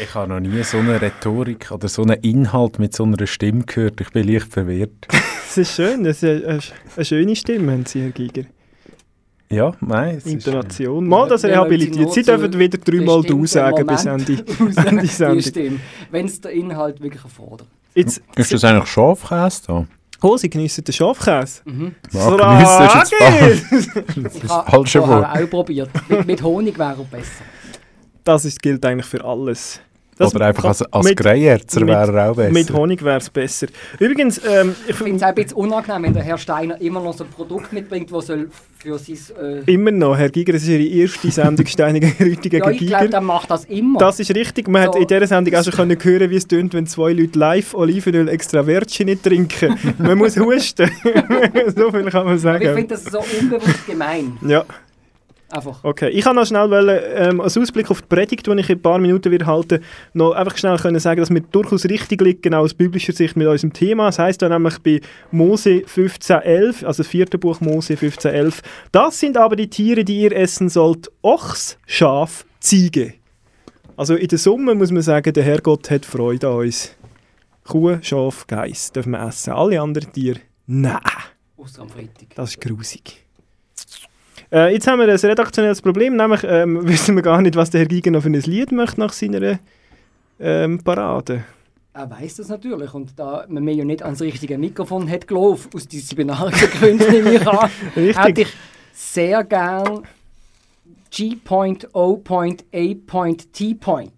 Ich habe noch nie so eine Rhetorik oder so einen Inhalt mit so einer Stimme gehört. Ich bin leicht verwirrt. Das ist schön, das ist eine, eine schöne Stimme, haben Sie, Herr Giger. Ja, nein. es ist- Intonation. Mal das rehabilitiert. Sie dürfen wieder dreimal Du sagen bis Ende, Ende Die Sendung. Wenn es der Inhalt wirklich erfordert. Jetzt, Ist das eigentlich Schafkäse da? oh, Sie geniessen den Schafkäse. Mhm. Ja, geniessen ist jetzt falsch. Ich das habe auch probiert. Mit, mit Honig wäre er besser. Das ist, gilt eigentlich für alles. Das Oder einfach als, als mit- mit- wäre er auch besser. Mit Honig wäre es besser. Übrigens, ähm, ich Ich finde es auch ein bisschen unangenehm, wenn der Herr Steiner immer noch so ein Produkt mitbringt, das soll für sein... Äh, immer noch, Herr Giger, es ist Ihre erste Sendung Steine gegen Rüti gegen ja, ich glaube, Giger. der macht das immer. Das ist richtig. Man hat So. in dieser Sendung auch schon können hören, wie es tönt, wenn zwei Leute live Olivenöl extra Virgin nicht trinken. Man muss husten. so viel kann man Aber ich sagen. finde das so unbewusst gemein. Ja. Einfach. Okay, ich kann noch schnell wollen, ähm, als Ausblick auf die Predigt, die ich in ein paar Minuten wieder halte, noch einfach schnell können sagen, dass wir durchaus richtig liegen, auch aus biblischer Sicht mit unserem Thema. Das heisst da nämlich bei Mose 15,11, also das vierte Buch Mose 15,11, das sind aber die Tiere, die ihr essen sollt, Ochs, Schaf, Ziege. Also in der Summe muss man sagen, der Herrgott hat Freude an uns. Kuh, Schaf, Geiss dürfen wir essen. Alle anderen Tiere, nein. Ausser am Freitag. Das ist grusig. Äh, jetzt haben wir ein redaktionelles Problem, nämlich ähm, wissen wir gar nicht, was der Herr Giger noch für ein Lied möchte nach seiner ähm, Parade. Er weiß das natürlich. Und da man mir ja nicht ans richtige Mikrofon hat gelaufen, aus disziplinarischen Gründen nehme ich an, Richtig. hätte ich sehr gern G-Point, O-Point, A-Point, T-Point.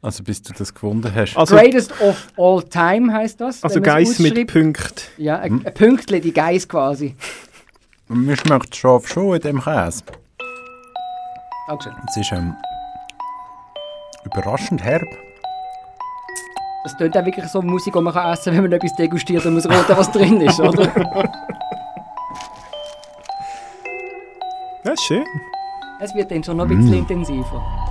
Also bis du das gefunden hast. Also- Greatest of all time heißt das. Also Geiss mit. Punkt. Ja, ein, ein Pünktchen, die Geiss quasi. Mir schmeckt das Schaf schon in dem Käse. Dankeschön. Es ist ähm, überraschend herb. Das tönt auch wirklich so Musik, die man kann essen kann, wenn man etwas degustiert und muss raten, was drin ist, oder? Ja, ist schön. es wird dann schon noch ein bisschen Mm. intensiver.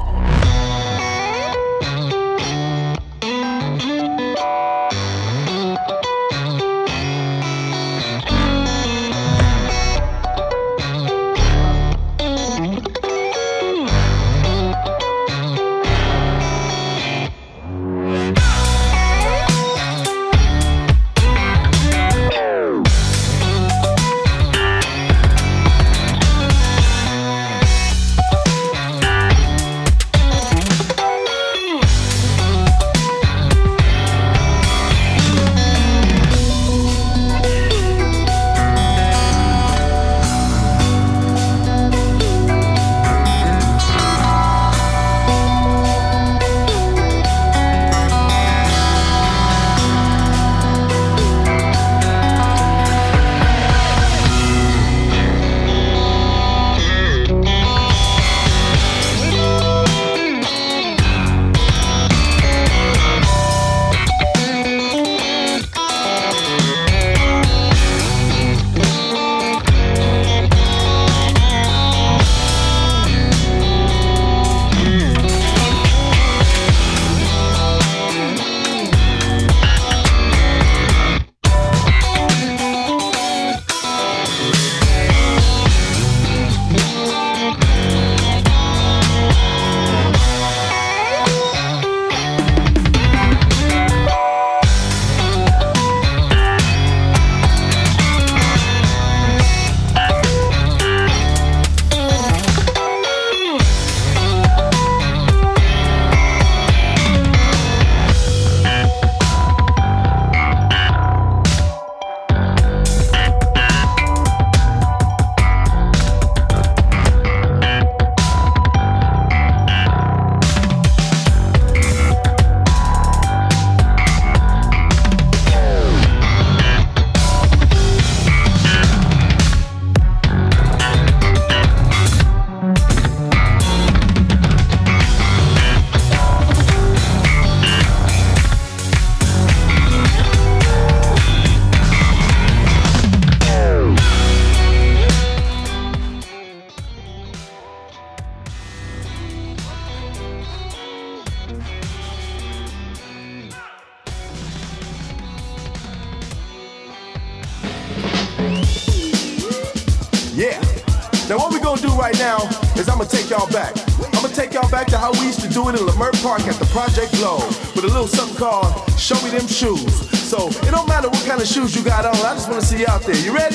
Of shoes you got on, I just wanna see you out there. You ready?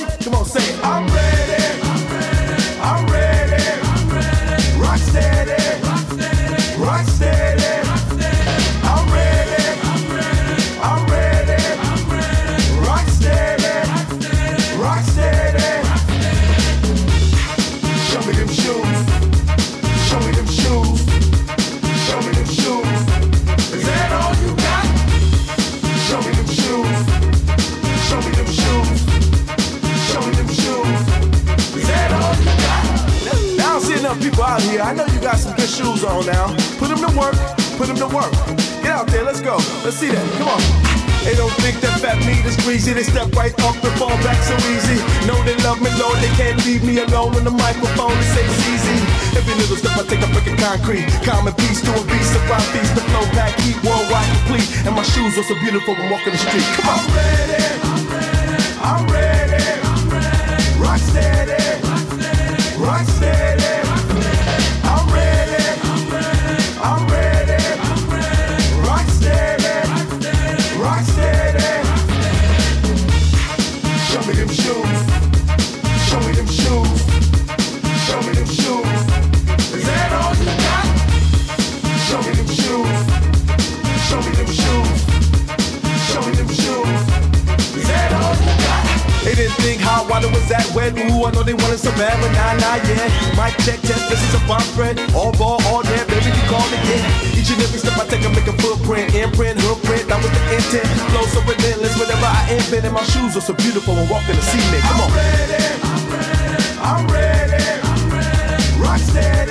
Fall back so easy. No, they love me, they can't leave me alone on the microphone. Say it's easy. Every little step I take, I break it concrete. Common peace to a beast, the flow back, worldwide complete. And my shoes are so beautiful when walking the street. Come on, ready. I'm ready. Rock steady. Ooh, I know they want it so bad, but nah, nah, yeah. Mic check, test, this is a bomb threat. All ball, all there, baby, you call it, yeah. Each and every step I take, I make a footprint. Imprint, hookprint, that was the intent. Flow so relentless, whatever I invent. And my shoes are so beautiful when walking the cement. Come on. I'm ready, I'm ready, I'm ready. Rock steady.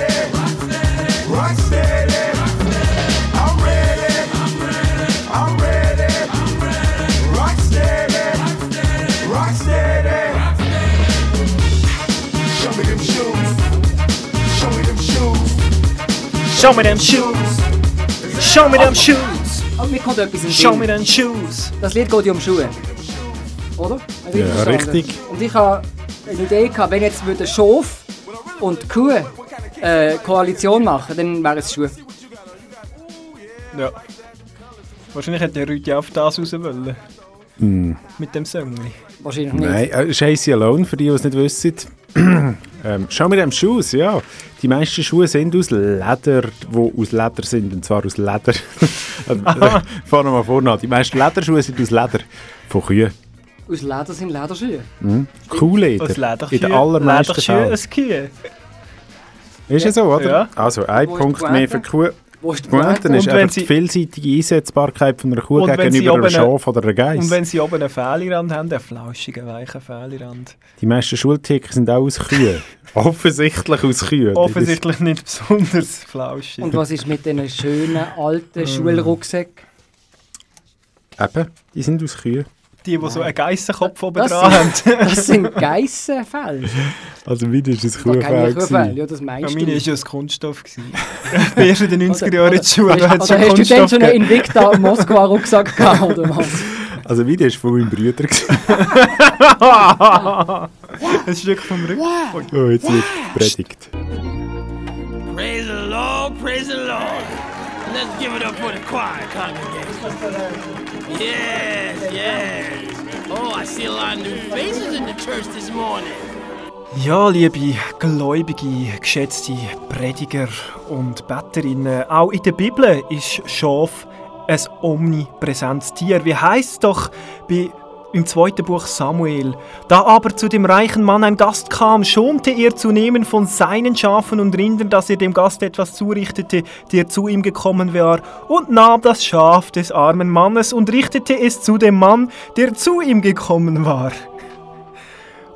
Show me them shoes. Show me them shoes. Aber mir kommt etwas in den Show Sinn. me them shoes. Das Lied geht ja um Schuhe. Oder? Ich Ja, verstanden? richtig. Und ich habe eine Idee gehabt, wenn jetzt würde Schof und Kuh äh, Koalition machen, dann wären es Schuhe. Ja. Wahrscheinlich hätte der Rüti auf das raus wollen. Hm. Mit dem Söngli. Wahrscheinlich nicht. Nein, äh, Chasey Alone, für die, die es nicht wissen. ähm, schau mir dem Shoes, ja. Die meisten Schuhe sind aus Leder, die aus Leder sind, und zwar aus Leder. also. Fangen wir mal vorne an. Die meisten Lederschuhe sind aus Leder von Kühen. Aus Leder sind Lederschuhe. Mhm. Kuhleder. Aus Lederschuhe. In den allermeisten Lederschuhe Fällen. ein Kühe. Ist ja so, oder? Ja. Also, ein Wo Punkt mehr für Kuh. Wo ist Pointe Pointe? ist Und wenn einfach sie- die vielseitige Einsetzbarkeit von einer Kuh gegenüber einem Schaf oder einem Geiss. Und wenn sie oben einen Fehlerrand haben, einen flauschigen, weichen Fehlerrand. Die meisten Schulticker sind auch aus Kühen. Offensichtlich aus Kühen. Offensichtlich nicht besonders flauschig. Und was ist mit diesen schönen alten Schulrucksäcken? Eben, die sind aus Kühen. Die, die so einen Geissenkopf oben Das dran haben. sind, das sind Geissenfälle. Also wieder ist keine Kuhfell. Ja, das Ja, meinst meine du. war ja ein Kunststoff. gewesen. Erst in den 90er Jahren in der Schule Oder, hast du denn schon einen. Invicta Moskwa Rucksack gehabt, oder was? Also wieder ist von meinem Bruder. Ein Stück vom Rücken. oh, jetzt wird predigt. Praise the Lord, praise the Lord. Let's give it up for the choir congregation. Yes, yes. Oh, I see a lot of new faces in the church this morning. Ja, liebe Gläubige, geschätzte Prediger und Betterinnen, auch in der Bibel ist Schaf ein omnipräsentes Tier. Wie heißt doch bei, im zweiten Buch Samuel? Da aber zu dem reichen Mann ein Gast kam, schonte er zu nehmen von seinen Schafen und Rindern, dass er dem Gast etwas zurichtete, der zu ihm gekommen war, und nahm das Schaf des armen Mannes und richtete es zu dem Mann, der zu ihm gekommen war.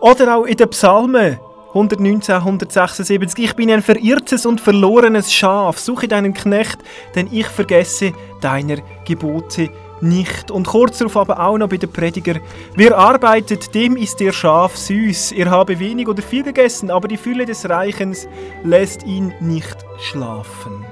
Oder auch in den Psalmen 119, 176. Ich bin ein verirrtes und verlorenes Schaf. Suche deinen Knecht, denn ich vergesse deiner Gebote nicht. Und kurz darauf aber auch noch bei den Prediger. Wer arbeitet, dem ist der Schaf süß. Er habe wenig oder viel gegessen, aber die Fülle des Reichens lässt ihn nicht schlafen.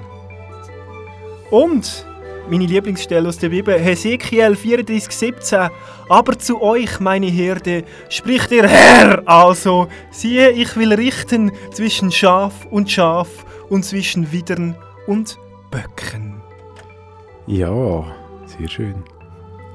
Und meine Lieblingsstelle aus der Bibel, Hesekiel 34, 17. Aber zu euch, meine Herde, spricht der Herr also, siehe, ich will richten zwischen Schaf und Schaf und zwischen Widern und Böcken. Ja, sehr schön.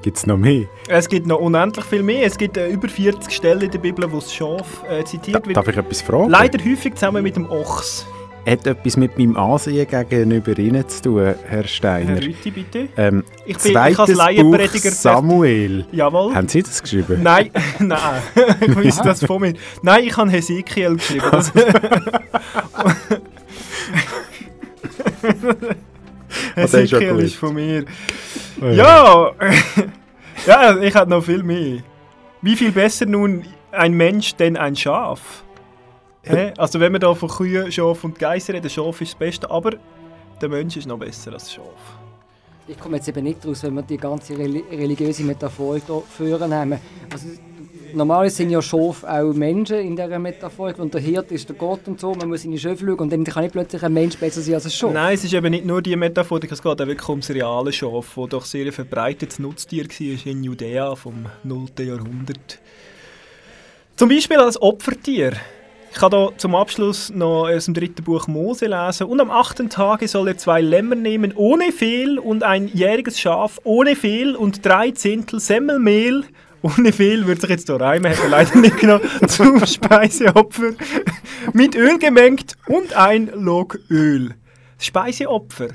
Gibt es noch mehr? Es gibt noch unendlich viel mehr. Es gibt äh, über 40 Stellen in der Bibel, wo das Schaf äh, zitiert wird. Darf ich etwas fragen? Leider häufig zusammen mit dem Ochs. Hat etwas mit meinem Ansehen gegenüber Ihnen zu tun, Herr Steiner? Herr Rüthi, bitte. Ähm, Ich bin- ich zweites als Buch Samuel. Jawohl. Haben Sie das geschrieben? Nein, nein, ich wusste das von mir. Nein, ich habe Hesekiel geschrieben. Das Also, ist ja gut. von mir. Oh Ja, ja, ich habe noch viel mehr. Wie viel besser nun ein Mensch denn ein Schaf? Hä? Also wenn wir da von Kühen, Schaf und Geissen reden, Schaf ist das Beste, aber der Mensch ist noch besser als das Schaf. Ich komme jetzt eben nicht raus, wenn wir die ganze reli religiöse Metaphor hier führen haben. Also, normalerweise sind ja Schafe auch Menschen in dieser Metapher und der Hirt ist der Gott und so, man muss seine Schafe schauen und dann kann nicht plötzlich ein Mensch besser sein als ein Schaf. Nein, es ist eben nicht nur die Metaphorik, es geht auch wirklich ums reale Schaf, das doch sehr verbreitetes Nutztier war in Judäa vom 0. Jahrhundert. Zum Beispiel als Opfertier. Ich kann hier zum Abschluss noch aus dem dritten Buch Mose lesen. Und am achten Tage soll er zwei Lämmer nehmen ohne Fehl und ein jähriges Schaf ohne Fehl und drei Zehntel Semmelmehl ohne Fehl, würde sich jetzt hier reimen, hätte er leider nicht genommen, zum Speiseopfer. Mit Öl gemengt und ein Log Öl. Speiseopfer.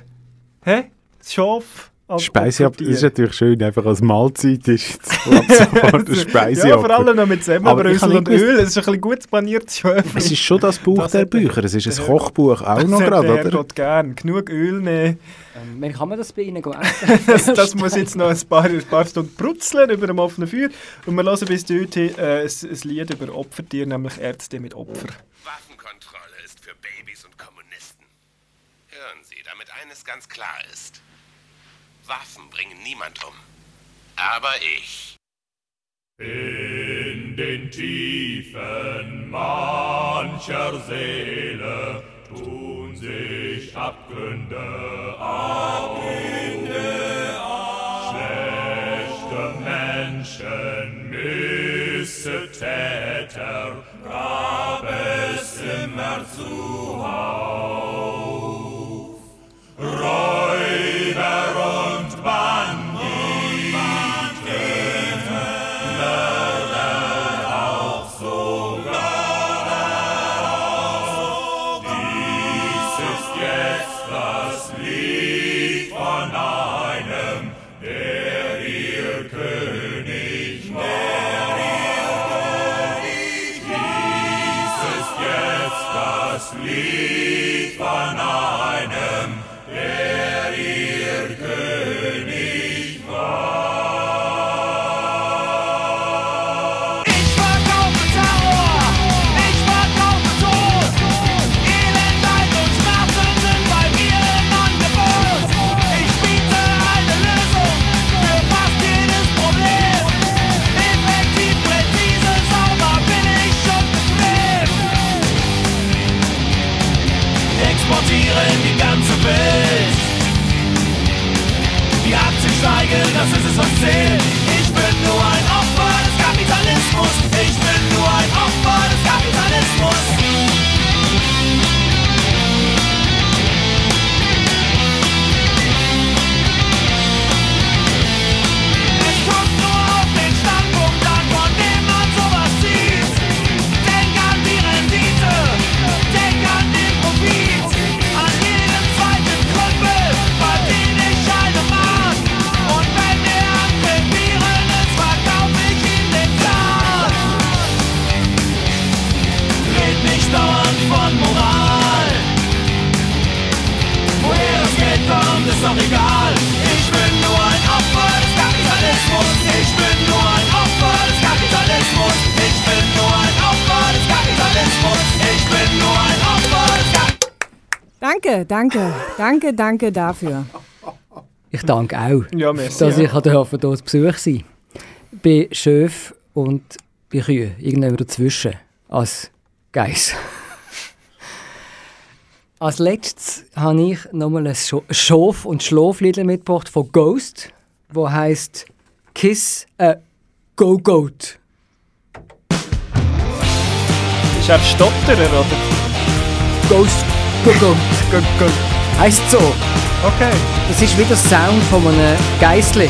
Hä? Das Schaf als Speise Opfertier. das ist natürlich schön, einfach als Mahlzeit ist das. Ja, vor allem noch mit Semmelbrösel und Öl. Das ist ein bisschen gut paniertes Schöfli. Es ist schon das Buch Das der Bücher, es ist ein Kochbuch auch noch gerade, der oder? Herrgott gern. Genug Öl nehmen. Ähm, wann kann man das bei Ihnen gehen essen? das, das muss jetzt noch ein paar, ein paar Stunden brutzeln über dem offenen Feuer. Und wir hören bis dorthin äh, ein, ein Lied über Opfertiere, nämlich Ärzte mit Opfer. Waffenkontrolle ist für Babys und Kommunisten. Hören Sie, damit eines ganz klar ist. Waffen bringen niemand um. Aber ich. In den Tiefen mancher Seele tun sich Abgründe auf. Schlechte Menschen, Missetäter, gab es immer zuhauf. Danke, danke, danke, dafür. Ich danke auch, Ja, merci, dass ja. ich hier dürfen, hier zu Besuch sein Bei Schöf und bei Kühen, irgendwo dazwischen, als Geiss. als letztes habe ich nochmal ein Scho- Schof- und Schlaflied mitgebracht von Ghost, wo heißt Kiss a Go Goat. Ist er Stotterer, oder? Ghost Heißt so. Okay. Das ist wie der Sound von einem Geissli.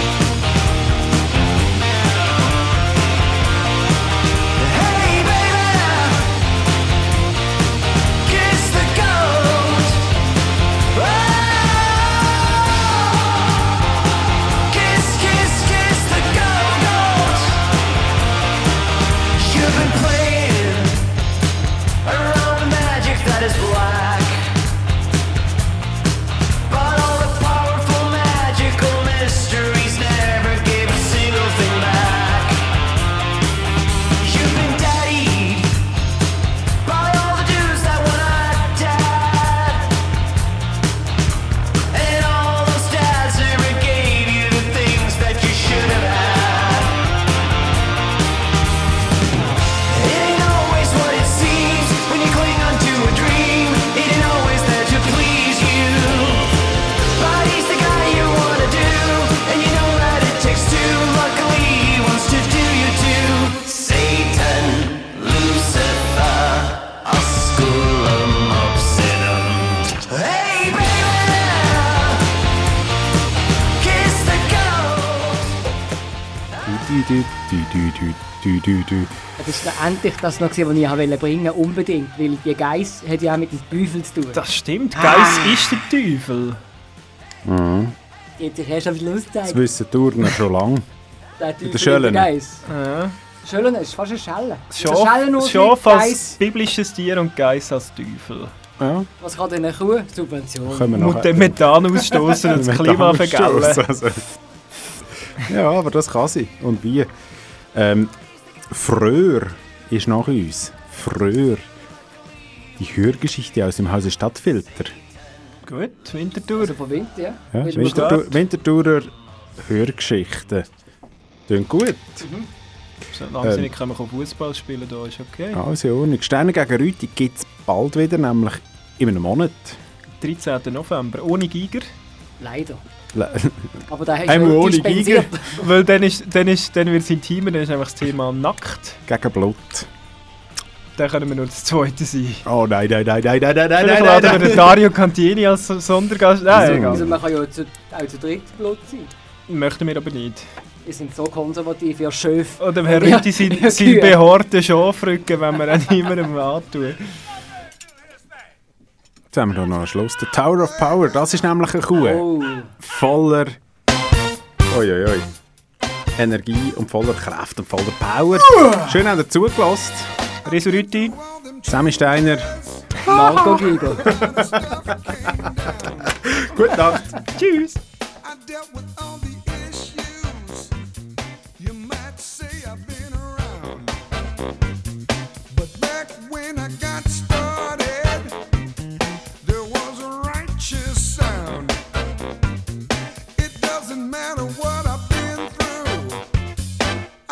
Das endlich das noch, was ich wollte bringen unbedingt. Weil die Geiss hat ja auch mit dem Teufel zu tun. Das stimmt, Ah. Geiss ist der Teufel. Mhm. Jetzt ich erst ein bisschen Das auszeigen. wissen die Urner schon lange. Der Mit Teufel der Geiss. Ja. Schelle ist fast eine Schelle. Das Schaf, Schaf als Geiss. biblisches Tier und Geiss als Teufel. Ja. Was kann denn eine Kuh? Subvention. Und den Methan ausstoßen und das Klima vergällen. Ja, aber das kann sie. Und wie? Ähm, Fröhr ist nach uns. Fröhr. Die Hörgeschichte aus dem Hause Stadtfilter. Gut, Wintertour. Also von Wind, ja. Ja, Winterthur? Winterthurer Hörgeschichten. Klingt gut. So langsam Ähm. können wir Fußball spielen, da ist okay. Also in Ordnung. Sterne gegen Rüti gibt es bald wieder, nämlich in einem Monat. 13. November, ohne Giger. Leider. Aber da hast Einmal du ohne dispensiert. Weil dann, ist, dann, ist, dann wird es intimer, dann ist einfach das Thema nackt. Gegen Blut. Dann können wir nur das zweite sein. Oh nein, nein, nein, nein, nein, nein, nein, Vielleicht nein, laden nein, wir den Dario Cantini als So- Sondergast. Nein. Also man kann ja zu, auch zu dritt Blut sein. Möchten wir aber nicht. Wir sind so konservativ, ihr Schöf. Oder Herr Ja, Rüti sein, ja, sein Kühe. behaarten Schafrücken, wenn wir an niemandem antun. Jetzt haben wir da noch einen Schluss. Der Tower of Power, das ist nämlich eine Kuh. Oh. Voller oi, oi, oi. Energie und voller Kraft und voller Power. Schön habt ihr zugelassen. Resu Rüti. Sammy Steiner. Marco Giger. Gute Nacht. Tschüss.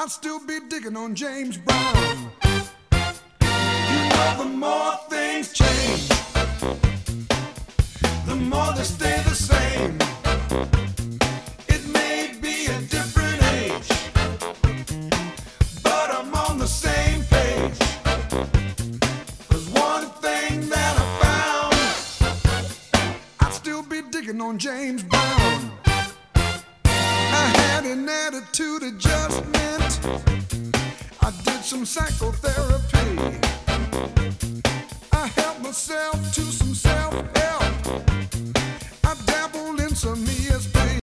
I'd still be digging on James Brown. You know, the more things change, the more they stay the same. It may be a different age, but I'm on the same page. Cause one thing that I found, I'd still be digging on James Brown. Had an attitude adjustment. I did some psychotherapy. I helped myself to some self help. I dabbled in some